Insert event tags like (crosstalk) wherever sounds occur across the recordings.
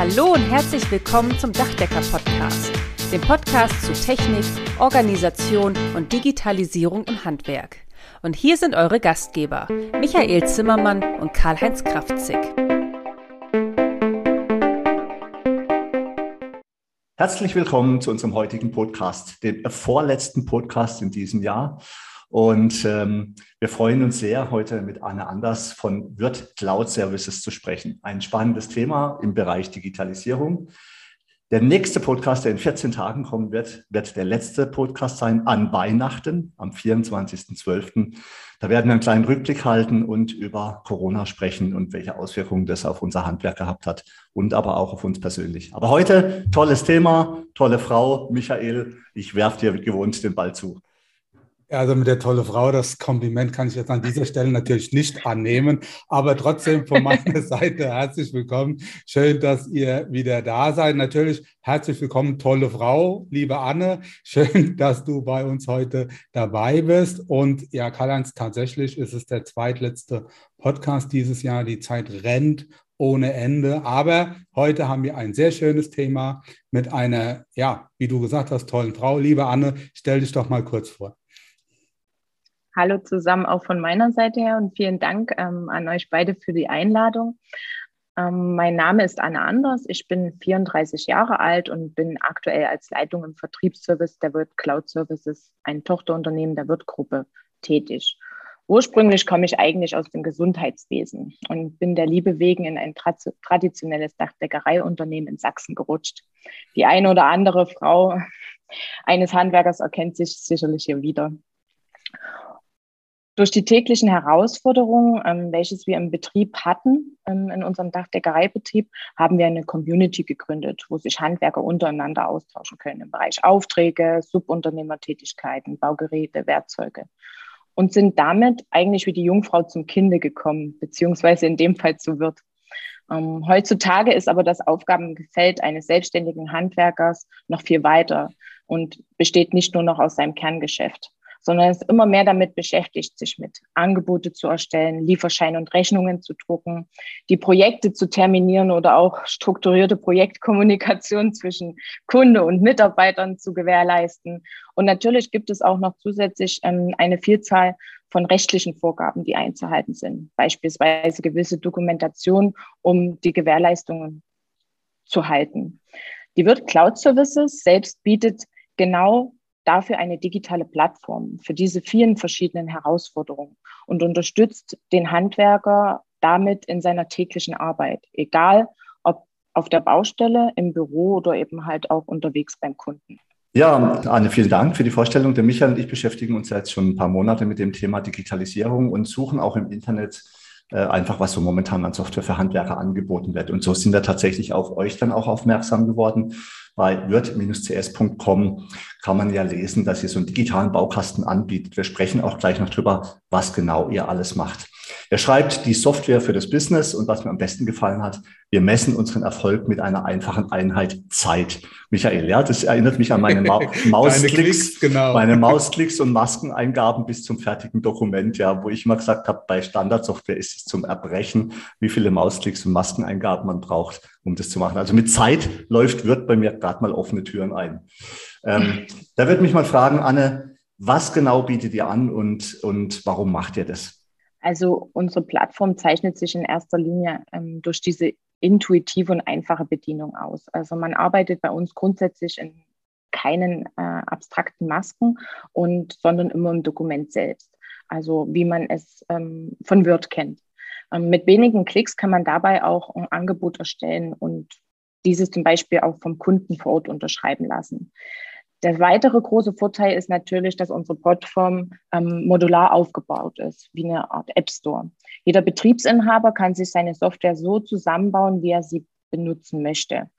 Hallo und herzlich willkommen zum Dachdecker Podcast, dem Podcast zu Technik, Organisation und Digitalisierung im Handwerk. Und hier sind eure Gastgeber, Michael Zimmermann und Karl-Heinz Kraftzig. Herzlich willkommen zu unserem heutigen Podcast, dem vorletzten Podcast in diesem Jahr. Und ähm, wir freuen uns sehr, heute mit Anne Anders von Wirt Cloud Services zu sprechen. Ein spannendes Thema im Bereich Digitalisierung. Der nächste Podcast, der in 14 Tagen kommen wird, wird der letzte Podcast sein an Weihnachten am 24.12. Da werden wir einen kleinen Rückblick halten und über Corona sprechen und welche Auswirkungen das auf unser Handwerk gehabt hat und aber auch auf uns persönlich. Aber heute tolles Thema, tolle Frau, Michael. Ich werfe dir gewohnt den Ball zu. Also mit der tolle Frau, das Kompliment kann ich jetzt an dieser Stelle natürlich nicht annehmen, aber trotzdem von meiner (laughs) Seite herzlich willkommen. Schön, dass ihr wieder da seid. Natürlich herzlich willkommen, tolle Frau, liebe Anne. Schön, dass du bei uns heute dabei bist. Und ja, Karl-Heinz, tatsächlich ist es der zweitletzte Podcast dieses Jahr. Die Zeit rennt ohne Ende. Aber heute haben wir ein sehr schönes Thema mit einer, ja, wie du gesagt hast, tollen Frau. Liebe Anne, stell dich doch mal kurz vor. Hallo zusammen auch von meiner Seite her und vielen Dank ähm, an euch beide für die Einladung. Ähm, mein Name ist Anne Anders. Ich bin 34 Jahre alt und bin aktuell als Leitung im Vertriebsservice der Wirt Cloud Services, ein Tochterunternehmen der Wirt-Gruppe, tätig. Ursprünglich komme ich eigentlich aus dem Gesundheitswesen und bin der Liebe wegen in ein traditionelles Dachdeckereiunternehmen in Sachsen gerutscht. Die eine oder andere Frau (laughs) eines Handwerkers erkennt sich sicherlich hier wieder. Durch die täglichen Herausforderungen, ähm, welches wir im Betrieb hatten, ähm, in unserem Dachdeckereibetrieb, haben wir eine Community gegründet, wo sich Handwerker untereinander austauschen können im Bereich Aufträge, Subunternehmertätigkeiten, Baugeräte, Werkzeuge. Und sind damit eigentlich wie die Jungfrau zum Kinde gekommen, beziehungsweise in dem Fall zu Wirt. Ähm, heutzutage ist aber das Aufgabengefeld eines selbstständigen Handwerkers noch viel weiter und besteht nicht nur noch aus seinem Kerngeschäft sondern ist immer mehr damit beschäftigt, sich mit Angebote zu erstellen, Lieferscheine und Rechnungen zu drucken, die Projekte zu terminieren oder auch strukturierte Projektkommunikation (laughs) zwischen Kunde und Mitarbeitern zu gewährleisten. Und natürlich gibt es auch noch zusätzlich ähm, eine Vielzahl von rechtlichen Vorgaben, die einzuhalten sind, beispielsweise gewisse Dokumentation, um die Gewährleistungen zu halten. Die Wirt Cloud Services selbst bietet genau dafür eine digitale Plattform für diese vielen verschiedenen Herausforderungen und unterstützt den Handwerker damit in seiner täglichen Arbeit, egal ob auf der Baustelle, im Büro oder eben halt auch unterwegs beim Kunden. Ja, Anne, vielen Dank für die Vorstellung. Der Michael und ich beschäftigen uns jetzt schon ein paar Monate mit dem Thema Digitalisierung und suchen auch im Internet äh, einfach, was so momentan an Software für Handwerker angeboten wird. Und so sind wir tatsächlich auf euch dann auch aufmerksam geworden bei wirt-cs.com kann man ja lesen, dass ihr so einen digitalen Baukasten anbietet. Wir sprechen auch gleich noch drüber, was genau ihr alles macht. Er schreibt die Software für das Business und was mir am besten gefallen hat, wir messen unseren Erfolg mit einer einfachen Einheit Zeit. Michael, ja, das erinnert mich an meine Ma (laughs) Mausklicks, genau. meine Mausklicks und Maskeneingaben bis zum fertigen Dokument, ja, wo ich immer gesagt habe, bei Standardsoftware ist es zum Erbrechen, wie viele Mausklicks und Maskeneingaben man braucht, um das zu machen. Also mit Zeit läuft, wird bei mir gerade mal offene Türen ein. Ähm, da würde mich mal fragen, Anne, was genau bietet ihr an und, und warum macht ihr das? Also unsere Plattform zeichnet sich in erster Linie ähm, durch diese intuitive und einfache Bedienung aus. Also man arbeitet bei uns grundsätzlich in keinen äh, abstrakten Masken und sondern immer im Dokument selbst. Also wie man es ähm, von Word kennt. Ähm, mit wenigen Klicks kann man dabei auch ein Angebot erstellen und dieses zum Beispiel auch vom Kunden vor Ort unterschreiben lassen. Der weitere große Vorteil ist natürlich, dass unsere Plattform ähm, modular aufgebaut ist, wie eine Art App Store. Jeder Betriebsinhaber kann sich seine Software so zusammenbauen, wie er sie benutzen möchte.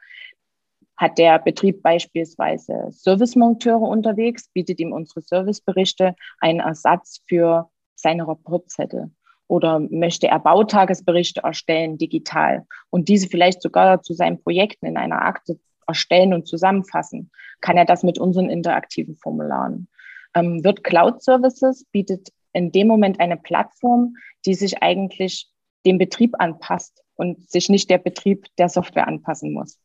Hat der Betrieb beispielsweise Servicemonteure unterwegs, bietet ihm unsere Serviceberichte einen Ersatz für seine Rapportzettel. Oder möchte er Bautagesberichte erstellen digital und diese vielleicht sogar zu seinen Projekten in einer Akte erstellen und zusammenfassen, kann er das mit unseren interaktiven Formularen. Ähm, wird Cloud Services bietet in dem Moment eine Plattform, die sich eigentlich dem Betrieb anpasst. und sich nicht der Betrieb der Software anpassen muss.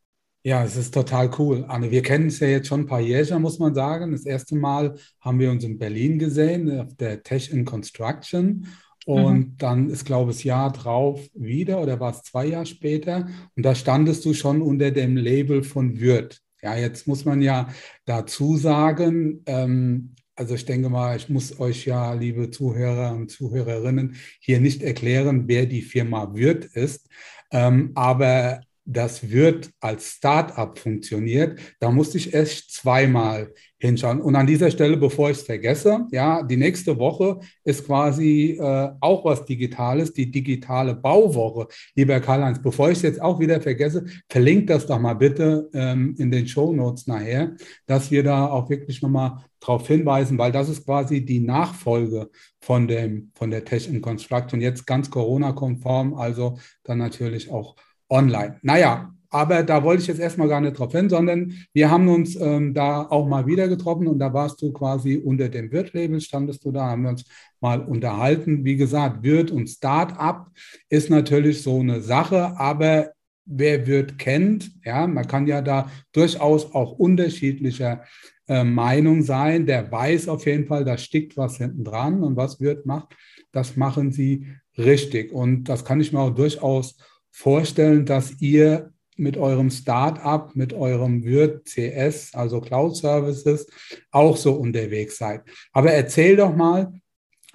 Ja, es ist total cool. Anne, wir kennen es ja jetzt schon ein paar Jahre, muss man sagen. Das erste Mal haben wir uns in Berlin gesehen, auf der Tech in Construction. Und mhm. dann ist, glaube ich, das Jahr drauf wieder oder war es zwei Jahre später? Und da standest du schon unter dem Label von Würth. Ja, jetzt muss man ja dazu sagen, ähm, also ich denke mal, ich muss euch ja, liebe Zuhörer und Zuhörerinnen, hier nicht erklären, wer die Firma Würth ist. Ähm, aber das wird als Start-up funktioniert, da musste ich echt zweimal hinschauen. Und an dieser Stelle, bevor ich es vergesse, ja, die nächste Woche ist quasi äh, auch was Digitales, die digitale Bauwoche. Lieber Karl-Heinz, bevor ich es jetzt auch wieder vergesse, verlinkt das doch mal bitte ähm, in den Show Notes nachher, dass wir da auch wirklich nochmal darauf hinweisen, weil das ist quasi die Nachfolge von, dem, von der Tech in Construction, jetzt ganz Corona-konform, also dann natürlich auch online. Naja, aber da wollte ich jetzt erstmal gar nicht drauf hin, sondern wir haben uns ähm, da auch mal wieder getroffen und da warst du quasi unter dem Wirt-Label, standest du da, haben wir uns mal unterhalten. Wie gesagt, Wirt und Start-up ist natürlich so eine Sache, aber wer Wirt kennt, ja, man kann ja da durchaus auch unterschiedlicher äh, Meinung sein. Der weiß auf jeden Fall, da steckt was hinten dran und was Wirt macht, das machen sie richtig. Und das kann ich mir auch durchaus vorstellen, dass ihr mit eurem Startup, mit eurem Wirt CS, also Cloud Services, auch so unterwegs seid. Aber erzähl doch mal,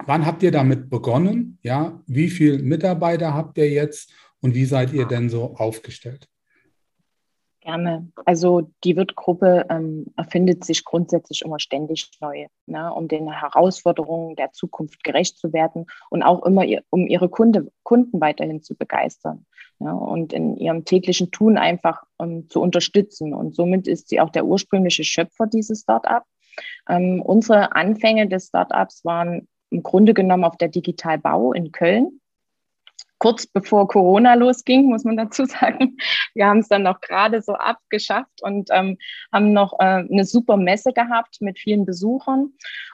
wann habt ihr damit begonnen? Ja, wie viele Mitarbeiter habt ihr jetzt und wie seid ihr denn so aufgestellt? Gerne. Also die Wirtgruppe ähm, erfindet sich grundsätzlich immer ständig neu, ne, um den Herausforderungen der Zukunft gerecht zu werden und auch immer um ihre Kunde, Kunden weiterhin zu begeistern ja, und in ihrem täglichen Tun einfach ähm, zu unterstützen. Und somit ist sie auch der ursprüngliche Schöpfer dieses Startup. Ähm, unsere Anfänge des Startups waren im Grunde genommen auf der Digital Bau in Köln kurz bevor Corona losging, muss man dazu (laughs) sagen. Wir haben es dann noch gerade so abgeschafft und ähm, haben noch äh, eine super Messe gehabt mit vielen Besuchern.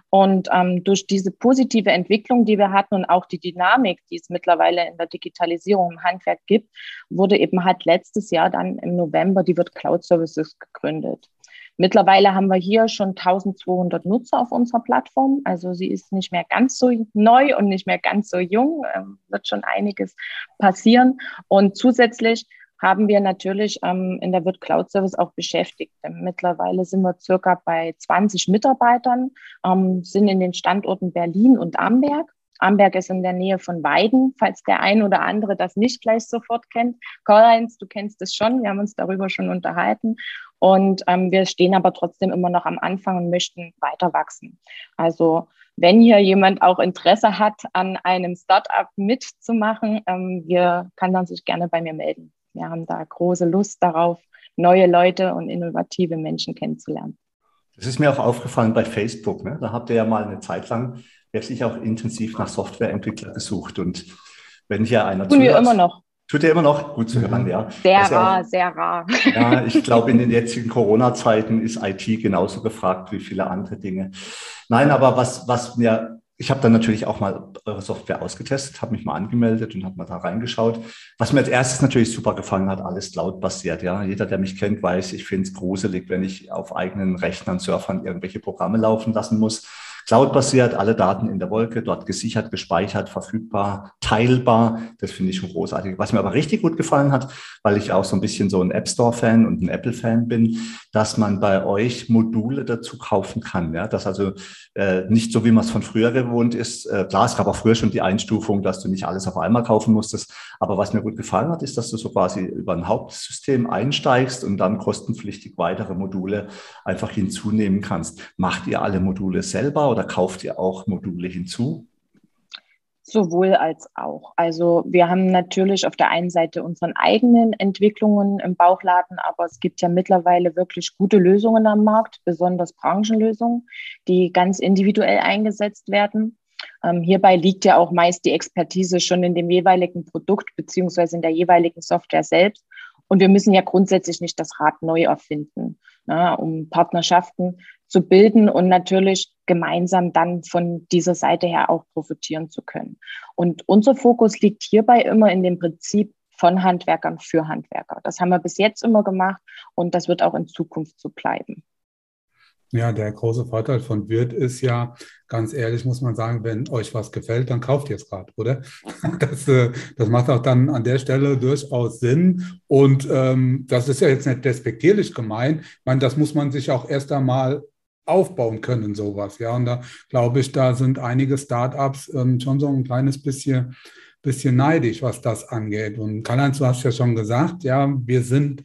Und ähm, durch diese positive Entwicklung, die wir hatten und auch die Dynamik, die es mittlerweile in der Digitalisierung im Handwerk gibt, wurde eben halt letztes Jahr dann im November die Wird Cloud Services gegründet. Mittlerweile haben wir hier schon 1200 Nutzer auf unserer Plattform. Also sie ist nicht mehr ganz so neu und nicht mehr ganz so jung. Ähm, wird schon einiges passieren. Und zusätzlich haben wir natürlich ähm, in der Wirt Cloud Service auch beschäftigt. Mittlerweile sind wir circa bei 20 Mitarbeitern, ähm, sind in den Standorten Berlin und Amberg. Amberg ist in der Nähe von Weiden, falls der ein oder andere das nicht gleich sofort kennt. Karl-Heinz, du kennst es schon, wir haben uns darüber schon unterhalten. Und ähm, wir stehen aber trotzdem immer noch am Anfang und möchten weiter wachsen. Also wenn hier jemand auch Interesse hat, an einem Startup mitzumachen, ähm, wir kann dann sich gerne bei mir melden. Wir haben da große Lust darauf, neue Leute und innovative Menschen kennenzulernen. Das ist mir auch aufgefallen bei Facebook. Ne? Da habt ihr ja mal eine Zeit lang wirklich auch intensiv nach Softwareentwickler gesucht. Und wenn hier einer Tun wir immer noch. Tut er immer noch gut zu hören, ja. Sehr also, rar, sehr rar. Ja, ich glaube, in den jetzigen Corona-Zeiten ist IT genauso gefragt wie viele andere Dinge. Nein, aber was, was mir, ich habe dann natürlich auch mal eure Software ausgetestet, habe mich mal angemeldet und habe mal da reingeschaut. Was mir als erstes natürlich super gefallen hat, alles Cloud-basiert. Ja, jeder, der mich kennt, weiß, ich finde es gruselig, wenn ich auf eigenen Rechnern, Surfern irgendwelche Programme laufen lassen muss. Cloud-basiert, alle Daten in der Wolke, dort gesichert, gespeichert, verfügbar, teilbar. Das finde ich schon großartig. Was mir aber richtig gut gefallen hat, weil ich auch so ein bisschen so ein App Store-Fan und ein Apple-Fan bin, dass man bei euch Module dazu kaufen kann. Ja, dass also äh, nicht so, wie man es von früher gewohnt ist. Äh, klar, es gab auch früher schon die Einstufung, dass du nicht alles auf einmal kaufen musstest. Aber was mir gut gefallen hat, ist, dass du so quasi über ein Hauptsystem einsteigst und dann kostenpflichtig weitere Module einfach hinzunehmen kannst. Macht ihr alle Module selber oder kauft ihr auch Module hinzu? Sowohl als auch. Also wir haben natürlich auf der einen Seite unseren eigenen Entwicklungen im Bauchladen, aber es gibt ja mittlerweile wirklich gute Lösungen am Markt, besonders Branchenlösungen, die ganz individuell eingesetzt werden. Ähm, hierbei liegt ja auch meist die Expertise schon in dem jeweiligen Produkt beziehungsweise in der jeweiligen Software selbst. Und wir müssen ja grundsätzlich nicht das Rad neu erfinden, ne, um Partnerschaften zu bilden und natürlich gemeinsam dann von dieser Seite her auch profitieren zu können. Und unser Fokus liegt hierbei immer in dem Prinzip von Handwerkern für Handwerker. Das haben wir bis jetzt immer gemacht und das wird auch in Zukunft so bleiben. Ja, der große Vorteil von Wirt ist ja, ganz ehrlich muss man sagen, wenn euch was gefällt, dann kauft ihr es gerade, oder? (laughs) Das, äh, das macht auch dann an der Stelle durchaus Sinn. Und ähm, das ist ja jetzt nicht despektierlich gemeint. Ich meine, das muss man sich auch erst einmal aufbauen können, sowas. Ja, und da glaube ich, da sind einige Startups ähm, schon so ein kleines bisschen, bisschen neidisch, was das angeht. Und Karl-Heinz, du hast ja schon gesagt, ja, wir sind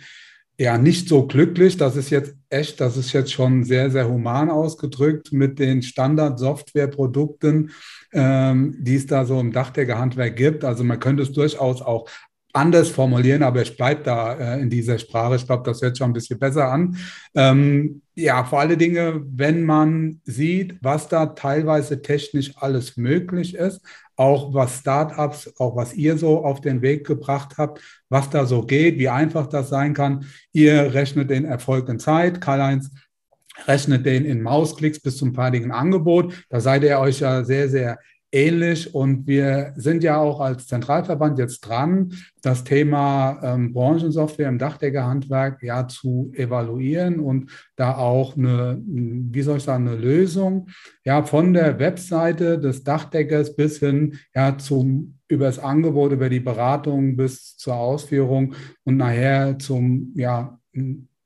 ja nicht so glücklich. Das ist jetzt echt, das ist jetzt schon sehr, sehr human ausgedrückt mit den Standard-Software-Produkten, ähm, die es da so im Dachdeckerhandwerk gibt. Also man könnte es durchaus auch anders formulieren, aber ich bleibe da äh, in dieser Sprache. Ich glaube, das hört schon ein bisschen besser an. Ähm, ja, vor allen Dingen, wenn man sieht, was da teilweise technisch alles möglich ist, auch was Startups, auch was ihr so auf den Weg gebracht habt, was da so geht, wie einfach das sein kann. Ihr rechnet den Erfolg in Zeit. Karl-Heinz rechnet den in Mausklicks bis zum fertigen Angebot. Da seid ihr euch ja sehr, sehr ähnlich. Und wir sind ja auch als Zentralverband jetzt dran, das Thema ähm, Branchensoftware im Dachdeckerhandwerk ja zu evaluieren und da auch eine, wie soll ich sagen, eine Lösung ja von der Webseite des Dachdeckers bis hin ja zum über das Angebot, über die Beratung bis zur Ausführung und nachher zum ja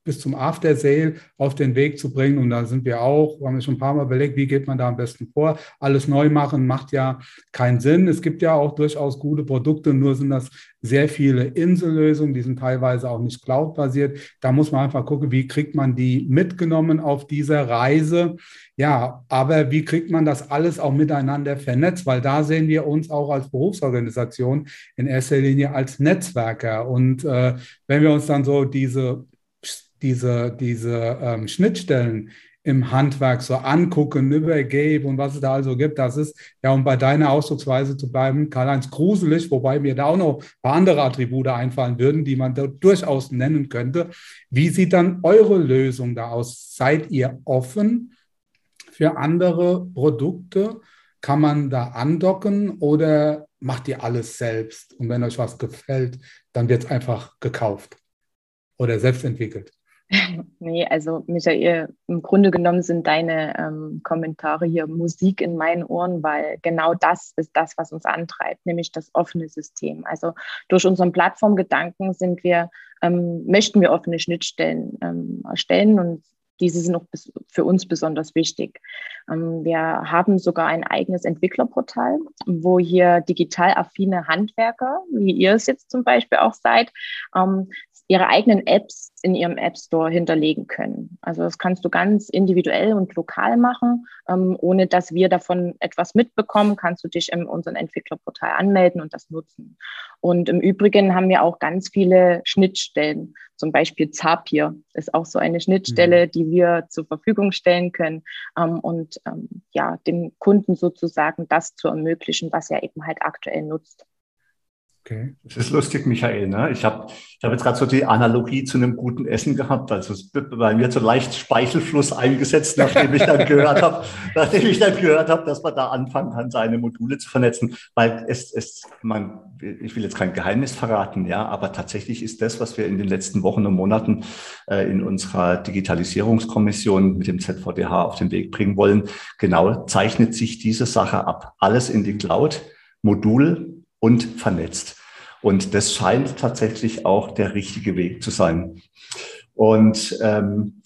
bis zum After Sale auf den Weg zu bringen. Und da sind wir auch, haben wir schon ein paar Mal überlegt, wie geht man da am besten vor. Alles neu machen macht ja keinen Sinn. Es gibt ja auch durchaus gute Produkte, nur sind das sehr viele Insellösungen, die sind teilweise auch nicht cloud-basiert. Da muss man einfach gucken, wie kriegt man die mitgenommen auf dieser Reise. Ja, aber wie kriegt man das alles auch miteinander vernetzt? Weil da sehen wir uns auch als Berufsorganisation in erster Linie als Netzwerker. Und äh, wenn wir uns dann so diese diese, diese ähm, Schnittstellen im Handwerk so angucken, über Gabe und was es da also gibt, das ist, ja, um bei deiner Ausdrucksweise zu bleiben, Karl-Heinz gruselig, wobei mir da auch noch ein paar andere Attribute einfallen würden, die man da durchaus nennen könnte. Wie sieht dann eure Lösung da aus? Seid ihr offen für andere Produkte? Kann man da andocken oder macht ihr alles selbst? Und wenn euch was gefällt, dann wird es einfach gekauft oder selbst entwickelt? (laughs) Nee, also Michael, im Grunde genommen sind deine ähm, Kommentare hier Musik in meinen Ohren, weil genau das ist das, was uns antreibt, nämlich das offene System. Also durch unseren Plattformgedanken sind wir, ähm, möchten wir offene Schnittstellen ähm, erstellen und diese sind auch für uns besonders wichtig. Ähm, wir haben sogar ein eigenes Entwicklerportal, wo hier digital affine Handwerker, wie ihr es jetzt zum Beispiel auch seid, ähm, ihre eigenen Apps in ihrem App Store hinterlegen können. Also das kannst du ganz individuell und lokal machen. Ähm, ohne dass wir davon etwas mitbekommen, kannst du dich in unserem Entwicklerportal anmelden und das nutzen. Und im Übrigen haben wir auch ganz viele Schnittstellen. Zum Beispiel Zapier ist auch so eine Schnittstelle, mhm. die wir zur Verfügung stellen können ähm, und ähm, ja, dem Kunden sozusagen das zu ermöglichen, was er eben halt aktuell nutzt. Okay. Das ist lustig, Michael. Ne? Ich habe ich hab jetzt gerade so die Analogie zu einem guten Essen gehabt. Also bei mir so leicht Speichelfluss eingesetzt, nachdem ich dann gehört habe, (laughs) nachdem ich dann gehört habe, dass man da anfangen kann, seine Module zu vernetzen. Weil es, es man, ich will jetzt kein Geheimnis verraten, ja, aber tatsächlich ist das, was wir in den letzten Wochen und Monaten äh, in unserer Digitalisierungskommission mit dem ZVDH auf den Weg bringen wollen, genau zeichnet sich diese Sache ab. Alles in die Cloud, Modul und vernetzt. Und das scheint tatsächlich auch der richtige Weg zu sein. Und ähm,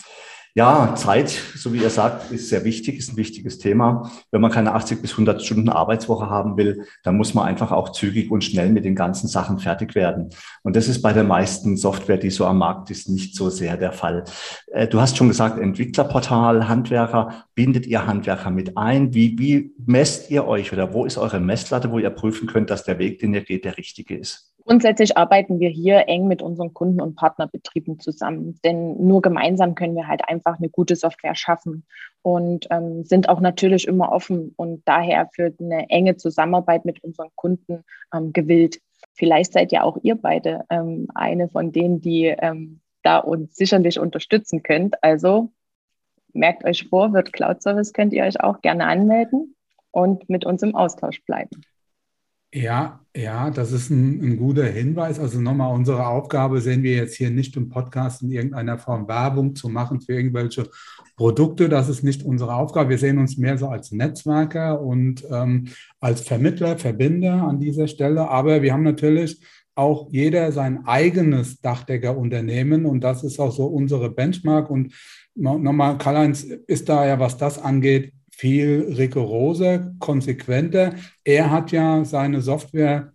ja, Zeit, so wie ihr sagt, ist sehr wichtig, ist ein wichtiges Thema. Wenn man keine 80 bis 100 Stunden Arbeitswoche haben will, dann muss man einfach auch zügig und schnell mit den ganzen Sachen fertig werden. Und das ist bei der meisten Software, die so am Markt ist, nicht so sehr der Fall. Äh, du hast schon gesagt, Entwicklerportal, Handwerker, bindet ihr Handwerker mit ein? Wie, wie messt ihr euch oder wo ist eure Messlatte, wo ihr prüfen könnt, dass der Weg, den ihr geht, der richtige ist? Grundsätzlich arbeiten wir hier eng mit unseren Kunden und Partnerbetrieben zusammen, denn nur gemeinsam können wir halt einfach eine gute Software schaffen und ähm, sind auch natürlich immer offen und daher für eine enge Zusammenarbeit mit unseren Kunden ähm, gewillt. Vielleicht seid ja auch ihr beide ähm, eine von denen, die ähm, da uns sicherlich unterstützen könnt. Also merkt euch vor, wird Cloud Service, könnt ihr euch auch gerne anmelden und mit uns im Austausch bleiben. Ja, Ja, das ist ein, ein, guter Hinweis. Also nochmal, unsere Aufgabe sehen wir jetzt hier nicht im Podcast in irgendeiner Form Werbung zu machen für irgendwelche Produkte. Das ist nicht unsere Aufgabe. Wir sehen uns mehr so als Netzwerker und ähm, als Vermittler, Verbinder an dieser Stelle. Aber wir haben natürlich auch jeder sein eigenes Dachdeckerunternehmen und das ist auch so unsere Benchmark. Und nochmal, Karl-Heinz ist da ja, was das angeht, viel rigoroser, konsequenter. Er hat ja seine Software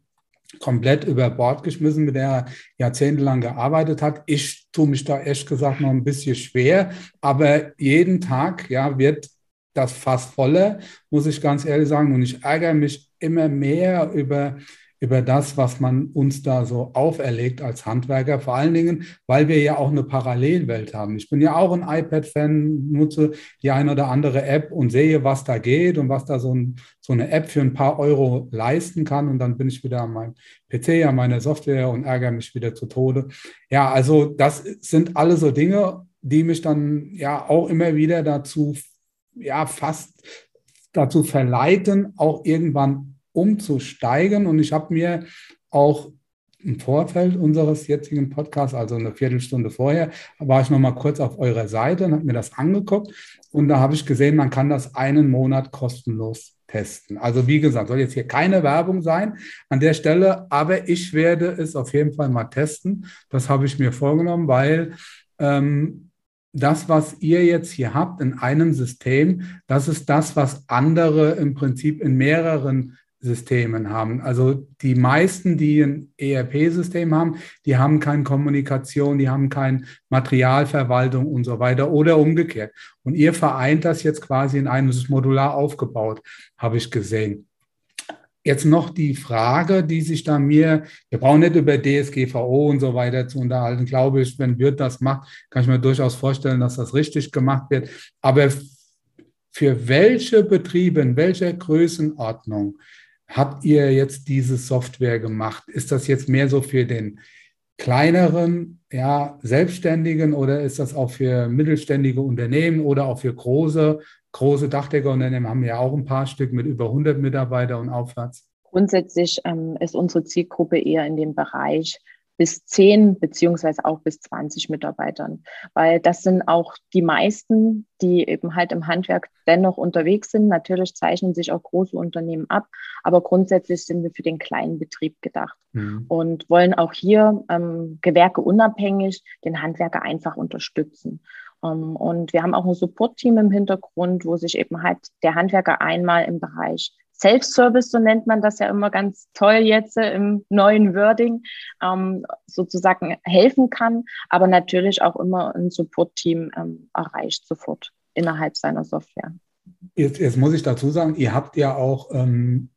komplett über Bord geschmissen, mit der er jahrzehntelang gearbeitet hat. Ich tue mich da ehrlich gesagt noch ein bisschen schwer, aber jeden Tag ja, wird das fast voller, muss ich ganz ehrlich sagen. Und ich ärgere mich immer mehr über über das, was man uns da so auferlegt als Handwerker. Vor allen Dingen, weil wir ja auch eine Parallelwelt haben. Ich bin ja auch ein iPad-Fan, nutze die eine oder andere App und sehe, was da geht und was da so, ein, so eine App für ein paar Euro leisten kann. Und dann bin ich wieder an meinem PC, an meiner Software und ärgere mich wieder zu Tode. Ja, also das sind alle so Dinge, die mich dann ja auch immer wieder dazu, ja, fast dazu verleiten, auch irgendwann umzusteigen. Und ich habe mir auch im Vorfeld unseres jetzigen Podcasts, also eine Viertelstunde vorher, war ich noch mal kurz auf eurer Seite und habe mir das angeguckt. Und da habe ich gesehen, man kann das einen Monat kostenlos testen. Also wie gesagt, soll jetzt hier keine Werbung sein an der Stelle, aber ich werde es auf jeden Fall mal testen. Das habe ich mir vorgenommen, weil ähm, das, was ihr jetzt hier habt in einem System, das ist das, was andere im Prinzip in mehreren Systemen haben. Also die meisten, die ein ERP-System haben, die haben keine Kommunikation, die haben keine Materialverwaltung und so weiter oder umgekehrt. Und ihr vereint das jetzt quasi in einem Modular aufgebaut, habe ich gesehen. Jetzt noch die Frage, die sich da mir, wir brauchen nicht über DSGVO und so weiter zu unterhalten. Glaube ich, wenn Wirt das macht, kann ich mir durchaus vorstellen, dass das richtig gemacht wird. Aber für welche Betriebe, in welcher Größenordnung habt ihr jetzt diese Software gemacht? Ist das jetzt mehr so für den kleineren, ja, Selbstständigen oder ist das auch für mittelständige Unternehmen oder auch für große, große Dachdeckerunternehmen? Haben wir ja auch ein paar Stück mit über 100 Mitarbeitern und aufwärts. Grundsätzlich ähm, ist unsere Zielgruppe eher in dem Bereich bis zehn beziehungsweise auch bis 20 Mitarbeitern, weil das sind auch die meisten, die eben halt im Handwerk dennoch unterwegs sind. Natürlich zeichnen sich auch große Unternehmen ab, aber grundsätzlich sind wir für den kleinen Betrieb gedacht mhm. und wollen auch hier ähm, Gewerke unabhängig den Handwerker einfach unterstützen. Um, ähm, und wir haben auch ein Support-Team im Hintergrund, wo sich eben halt der Handwerker einmal im Bereich Self-Service, so nennt man das ja immer ganz toll jetzt äh, im neuen Wording, ähm, sozusagen helfen kann, aber natürlich auch immer ein Support-Team ähm, erreicht sofort innerhalb seiner Software. Jetzt, jetzt, muss ich dazu sagen, ihr habt ja auch ähm,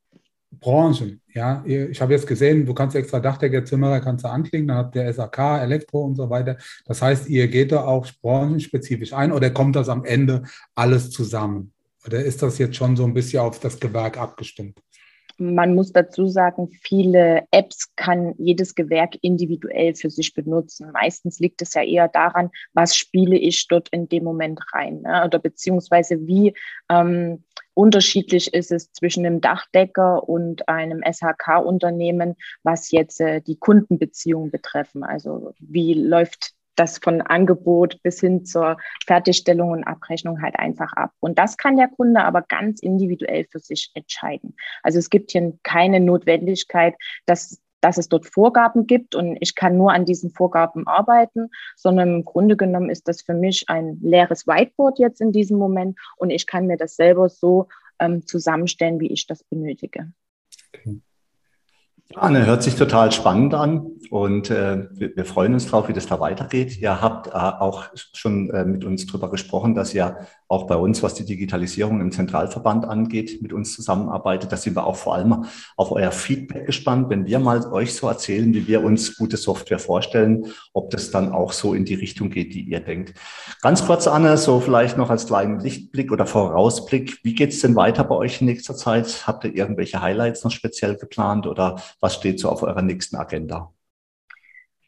Branchen. Ja, ich habe jetzt gesehen, du kannst extra Dachdecker, Zimmerer kannst du anklicken, dann habt ihr SAK, Elektro und so weiter. Das heißt, ihr geht da auch branchenspezifisch ein oder kommt das am Ende alles zusammen? Oder ist das jetzt schon so ein bisschen auf das Gewerk abgestimmt? Man muss dazu sagen, viele Apps kann jedes Gewerk individuell für sich benutzen. Meistens liegt es ja eher daran, was spiele ich dort in dem Moment rein ne? oder beziehungsweise wie ähm, unterschiedlich ist es zwischen einem Dachdecker und einem SHK-Unternehmen, was jetzt äh, die Kundenbeziehung betreffen. Also wie läuft das von Angebot bis hin zur Fertigstellung und Abrechnung halt einfach ab. Und das kann der Kunde aber ganz individuell für sich entscheiden. Also es gibt hier keine Notwendigkeit, dass dass es dort Vorgaben gibt und ich kann nur an diesen Vorgaben arbeiten, sondern im Grunde genommen ist das für mich ein leeres Whiteboard jetzt in diesem Moment und ich kann mir das selber so ähm, zusammenstellen, wie ich das benötige. Okay. Anne, hört sich total spannend an und äh, wir, wir, freuen uns drauf, wie das da weitergeht. Ihr habt äh, auch schon äh, mit uns darüber gesprochen, dass ihr auch bei uns, was die Digitalisierung im Zentralverband angeht, mit uns zusammenarbeitet. Da sind wir auch vor allem auf euer Feedback gespannt, wenn wir mal euch so erzählen, wie wir uns gute Software vorstellen, ob das dann auch so in die Richtung geht, die ihr denkt. Ganz kurz, Anne, so vielleicht noch als kleinen Lichtblick oder Vorausblick. Wie geht's denn weiter bei euch in nächster Zeit? Habt ihr irgendwelche Highlights noch speziell geplant oder was steht so auf eurer nächsten Agenda?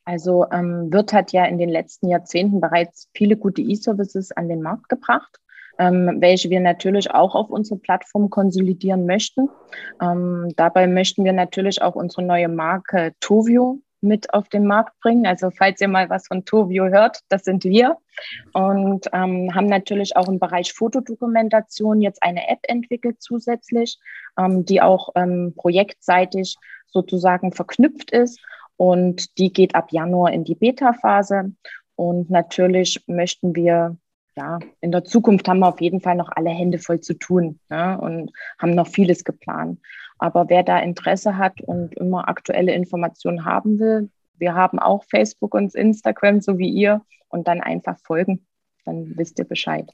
Also ähm, Wirt hat ja in den letzten Jahrzehnten bereits viele gute E-Services an den Markt gebracht. Ähm, welche wir natürlich auch auf unsere Plattform konsolidieren möchten. Ähm, dabei möchten wir natürlich auch unsere neue Marke Tovio mit auf den Markt bringen. Also falls ihr mal was von Tovio hört, das sind wir. Und ähm, haben natürlich auch im Bereich Fotodokumentation jetzt eine App entwickelt zusätzlich, ähm, die auch ähm, projektseitig sozusagen verknüpft ist. Und die geht ab Januar in die Beta-Phase. Und natürlich möchten wir ja, in der Zukunft haben wir auf jeden Fall noch alle Hände voll zu tun ne, und haben noch vieles geplant. Aber wer da Interesse hat und immer aktuelle Informationen haben will, wir haben auch Facebook und Instagram, so wie ihr, und dann einfach folgen. Dann wisst ihr Bescheid.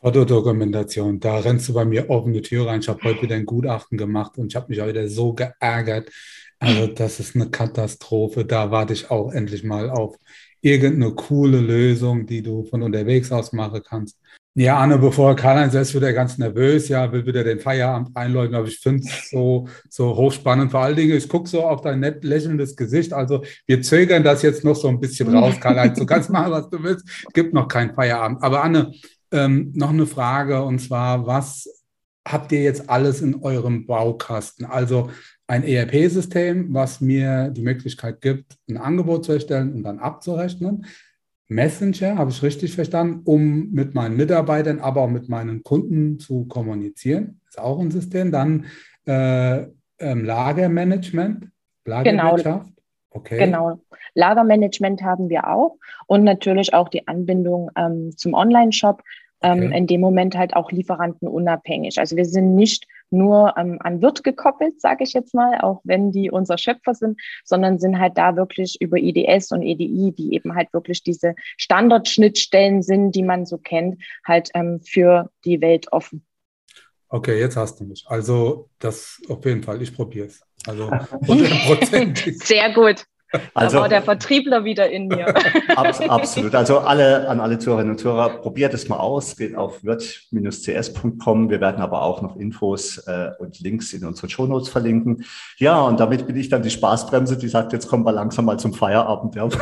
Fotodokumentation, da rennst du bei mir offene Tür rein. Ich habe heute wieder ein Gutachten gemacht und ich habe mich wieder so geärgert. Also das ist eine Katastrophe. Da warte ich auch endlich mal auf irgendeine coole Lösung, die du von unterwegs aus machen kannst. Ja, Anne, bevor Karl-Heinz ist wieder ganz nervös, ja, will wieder den Feierabend einläuten, aber ich finde es so, so hochspannend. Vor allen Dingen, ich gucke so auf dein nett lächelndes Gesicht. Also wir zögern das jetzt noch so ein bisschen raus, Karl-Heinz. Du kannst (laughs) machen, was du willst. Gibt noch keinen Feierabend. Aber Anne, ähm, noch eine Frage und zwar, was habt ihr jetzt alles in eurem Baukasten? Also ein ERP-System, was mir die Möglichkeit gibt, ein Angebot zu erstellen und dann abzurechnen. Messenger, habe ich richtig verstanden, um mit meinen Mitarbeitern, aber auch mit meinen Kunden zu kommunizieren. Ist auch ein System. Dann äh, ähm, Lagermanagement, Lagerwirtschaft. Genau. Okay. Genau. Lagermanagement haben wir auch und natürlich auch die Anbindung ähm, zum Online-Shop. Ähm, okay. in dem Moment halt auch lieferantenunabhängig. Also wir sind nicht nur ähm, an Wirt gekoppelt, sage ich jetzt mal, auch wenn die unser Schöpfer sind, sondern sind halt da wirklich über IDS und EDI, die eben halt wirklich diese Standardschnittstellen sind, die man so kennt, halt ähm, für die Welt offen. Okay, jetzt hast du mich. Also das auf jeden Fall, ich probiere es. Also (laughs) Sehr gut. Also, da war der Vertriebler wieder in mir. (laughs) absolut. Also alle, an alle Zuhörerinnen und Zuhörer, probiert es mal aus. Geht auf wirt-cs.com. Wir werden aber auch noch Infos äh, und Links in unseren Shownotes verlinken. Ja, und damit bin ich dann die Spaßbremse, die sagt, jetzt kommen wir langsam mal zum Feierabend. Ja. (laughs)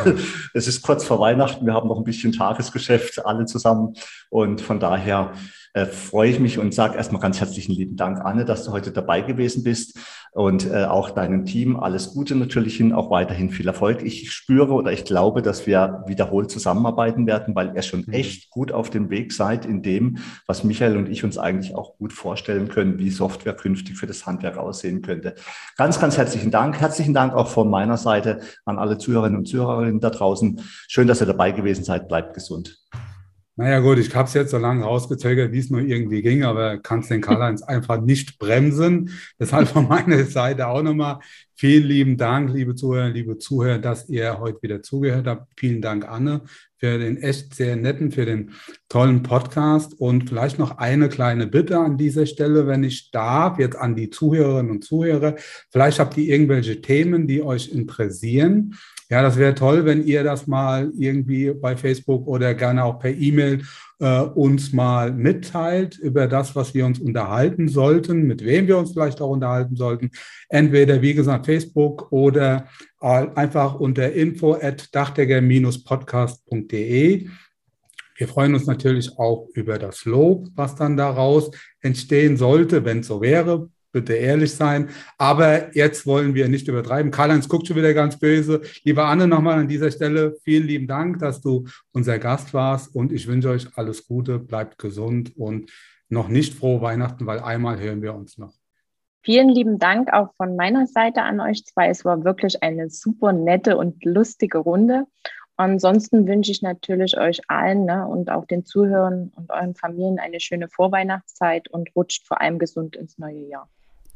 Es ist kurz vor Weihnachten. Wir haben noch ein bisschen Tagesgeschäft, alle zusammen. Und von daher äh, freue ich mich und sage erstmal ganz herzlichen lieben Dank, Anne, dass du heute dabei gewesen bist und äh, auch deinem Team alles Gute natürlich hin, auch weiterhin viel Erfolg. Ich spüre oder ich glaube, dass wir wiederholt zusammenarbeiten werden, weil ihr schon mhm. echt gut auf dem Weg seid in dem, was Michael und ich uns eigentlich auch gut vorstellen können, wie Software künftig für das Handwerk aussehen könnte. Ganz, ganz herzlichen Dank. Herzlichen Dank auch von meiner Seite an alle Zuhörerinnen und Zuhörerinnen da draußen. Schön, dass ihr dabei gewesen seid. Bleibt gesund. Naja gut, ich habe es jetzt so lange rausgezögert, wie es nur irgendwie ging, aber kann es den Karl-Heinz einfach nicht bremsen. Deshalb von meiner Seite auch nochmal vielen lieben Dank, liebe Zuhörer, liebe Zuhörer, dass ihr heute wieder zugehört habt. Vielen Dank, Anne, für den echt sehr netten, für den tollen Podcast. Und vielleicht noch eine kleine Bitte an dieser Stelle, wenn ich darf, jetzt an die Zuhörerinnen und Zuhörer. Vielleicht habt ihr irgendwelche Themen, die euch interessieren ja, das wäre toll, wenn ihr das mal irgendwie bei Facebook oder gerne auch per E-Mail äh, uns mal mitteilt über das, was wir uns unterhalten sollten, mit wem wir uns vielleicht auch unterhalten sollten. Entweder, wie gesagt, Facebook oder einfach unter info at dachdecker-podcast.de. Wir freuen uns natürlich auch über das Lob, was dann daraus entstehen sollte, wenn es so wäre bitte ehrlich sein. Aber jetzt wollen wir nicht übertreiben. Karl-Heinz guckt schon wieder ganz böse. Liebe Anne, nochmal an dieser Stelle vielen lieben Dank, dass du unser Gast warst und ich wünsche euch alles Gute, bleibt gesund und noch nicht frohe Weihnachten, weil einmal hören wir uns noch. Vielen lieben Dank auch von meiner Seite an euch zwei. Es war wirklich eine super nette und lustige Runde. Ansonsten wünsche ich natürlich euch allen ne, und auch den Zuhörern und euren Familien eine schöne Vorweihnachtszeit und rutscht vor allem gesund ins neue Jahr.